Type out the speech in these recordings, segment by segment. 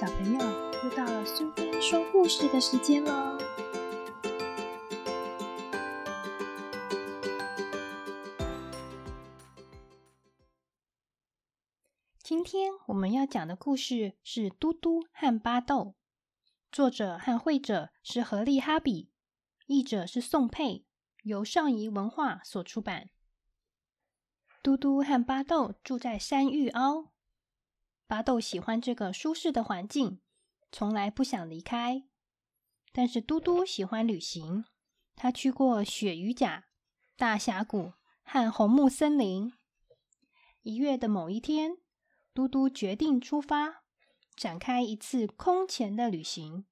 小朋友，又到了苏菲说故事的时间喽！今天我们要讲的故事是《嘟嘟和巴豆》，作者和绘者是何利哈比，译者是宋佩，由上仪文化所出版。嘟嘟和巴豆住在山芋凹。巴豆喜欢这个舒适的环境，从来不想离开。但是嘟嘟喜欢旅行，他去过雪鱼甲、大峡谷和红木森林。一月的某一天，嘟嘟决定出发，展开一次空前的旅行。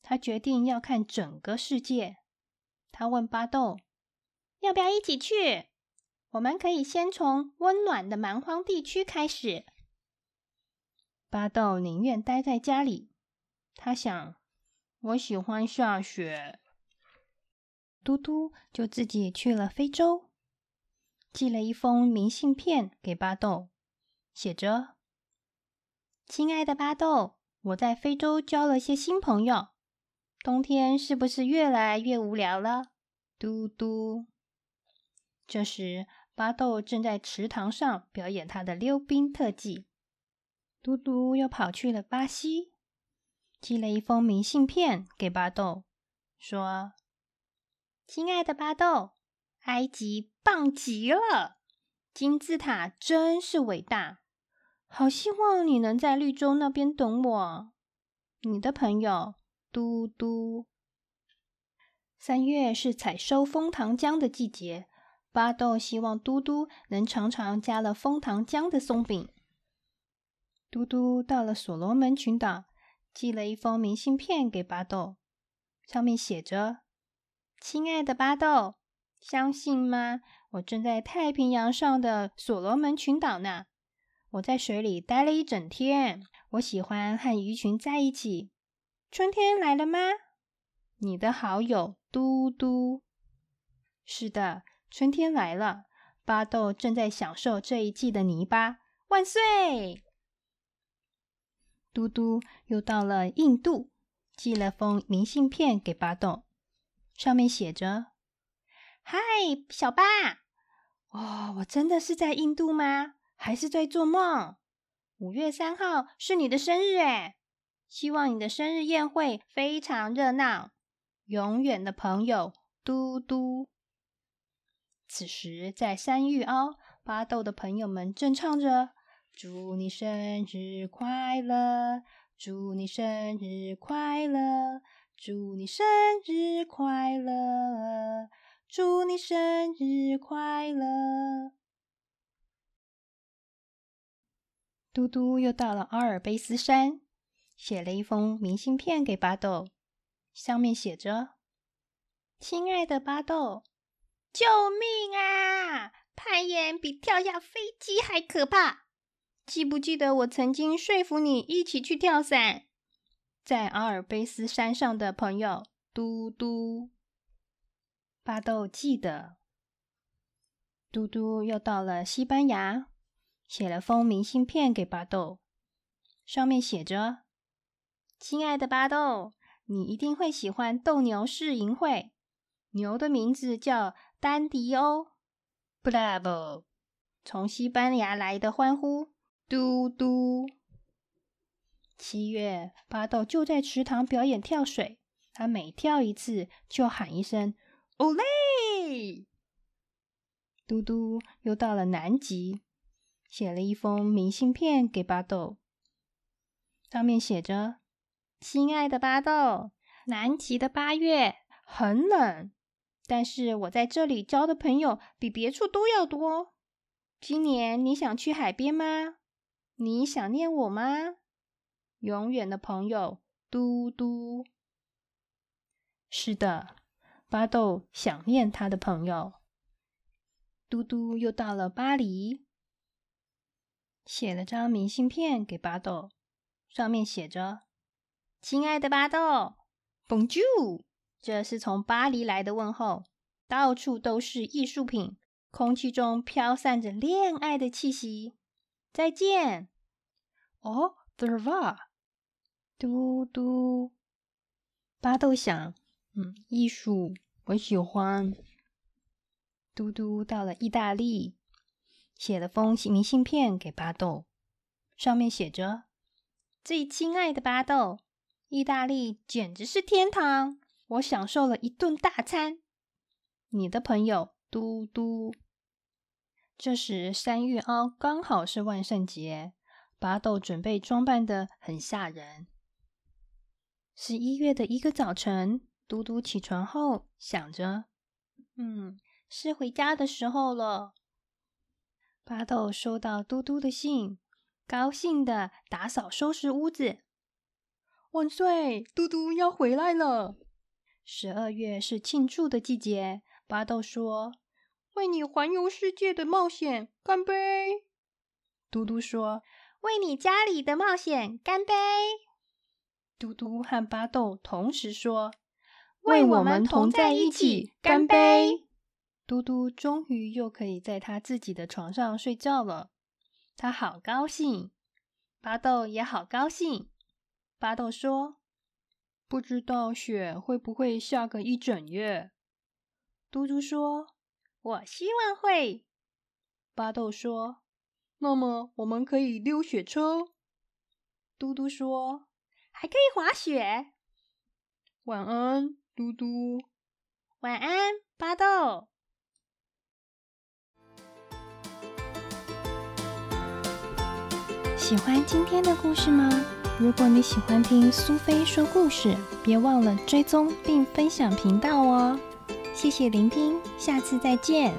他决定要看整个世界。他问巴豆：“要不要一起去？我们可以先从温暖的蛮荒地区开始。”巴豆宁愿待在家里。他想：“我喜欢下雪。”嘟嘟就自己去了非洲，寄了一封明信片给巴豆，写着：“亲爱的巴豆，我在非洲交了些新朋友。冬天是不是越来越无聊了？”嘟嘟。这时，巴豆正在池塘上表演他的溜冰特技。嘟嘟又跑去了巴西，寄了一封明信片给巴豆，说：“亲爱的巴豆，埃及棒极了，金字塔真是伟大，好希望你能在绿洲那边等我。你的朋友嘟嘟。”三月是采收枫糖浆的季节，巴豆希望嘟嘟能尝尝加了枫糖浆的松饼。嘟嘟到了所罗门群岛，寄了一封明信片给巴豆，上面写着：“亲爱的巴豆，相信吗？我正在太平洋上的所罗门群岛呢。我在水里待了一整天，我喜欢和鱼群在一起。春天来了吗？你的好友嘟嘟。是的，春天来了。巴豆正在享受这一季的泥巴。万岁！”嘟嘟又到了印度，寄了封明信片给巴豆，上面写着：“嗨，小巴，哦，我真的是在印度吗？还是在做梦？五月三号是你的生日诶希望你的生日宴会非常热闹。永远的朋友，嘟嘟。”此时，在山芋凹，巴豆的朋友们正唱着。祝你生日快乐！祝你生日快乐！祝你生日快乐！祝你生日快乐！嘟嘟又到了阿尔卑斯山，写了一封明信片给巴豆，上面写着：“亲爱的巴豆，救命啊！攀岩比跳下飞机还可怕。”记不记得我曾经说服你一起去跳伞？在阿尔卑斯山上的朋友嘟嘟，巴豆记得。嘟嘟又到了西班牙，写了封明信片给巴豆，上面写着：“亲爱的巴豆，你一定会喜欢斗牛士营会。牛的名字叫丹迪欧。” Bravo！从西班牙来的欢呼。嘟嘟，七月巴豆就在池塘表演跳水。他每跳一次，就喊一声“哦嘞”。嘟嘟又到了南极，写了一封明信片给巴豆，上面写着：“亲爱的巴豆，南极的八月很冷，但是我在这里交的朋友比别处都要多。今年你想去海边吗？”你想念我吗？永远的朋友，嘟嘟。是的，巴豆想念他的朋友。嘟嘟又到了巴黎，写了张明信片给巴豆，上面写着：“亲爱的巴豆，Bonjour。”这是从巴黎来的问候。到处都是艺术品，空气中飘散着恋爱的气息。再见。哦，德尔瓦。嘟嘟，巴豆想，嗯，艺术我喜欢。嘟嘟到了意大利，写了封明信片给巴豆，上面写着：“最亲爱的巴豆，意大利简直是天堂，我享受了一顿大餐。你的朋友嘟嘟。”这时三月凹刚好是万圣节，巴豆准备装扮的很吓人。十一月的一个早晨，嘟嘟起床后想着：“嗯，是回家的时候了。”巴豆收到嘟嘟的信，高兴的打扫收拾屋子。万岁！嘟嘟要回来了。十二月是庆祝的季节，巴豆说：“为你环游世界的冒险，干杯！”嘟嘟说：“为你家里的冒险，干杯！”嘟嘟和巴豆同时说：“为我们同在一起，干杯！”嘟嘟终于又可以在他自己的床上睡觉了，他好高兴。巴豆也好高兴。巴豆说：“不知道雪会不会下个一整月？”嘟嘟说：“我希望会。”巴豆说：“那么我们可以溜雪车。”嘟嘟说。还可以滑雪。晚安，嘟嘟。晚安，巴豆。喜欢今天的故事吗？如果你喜欢听苏菲说故事，别忘了追踪并分享频道哦。谢谢聆听，下次再见。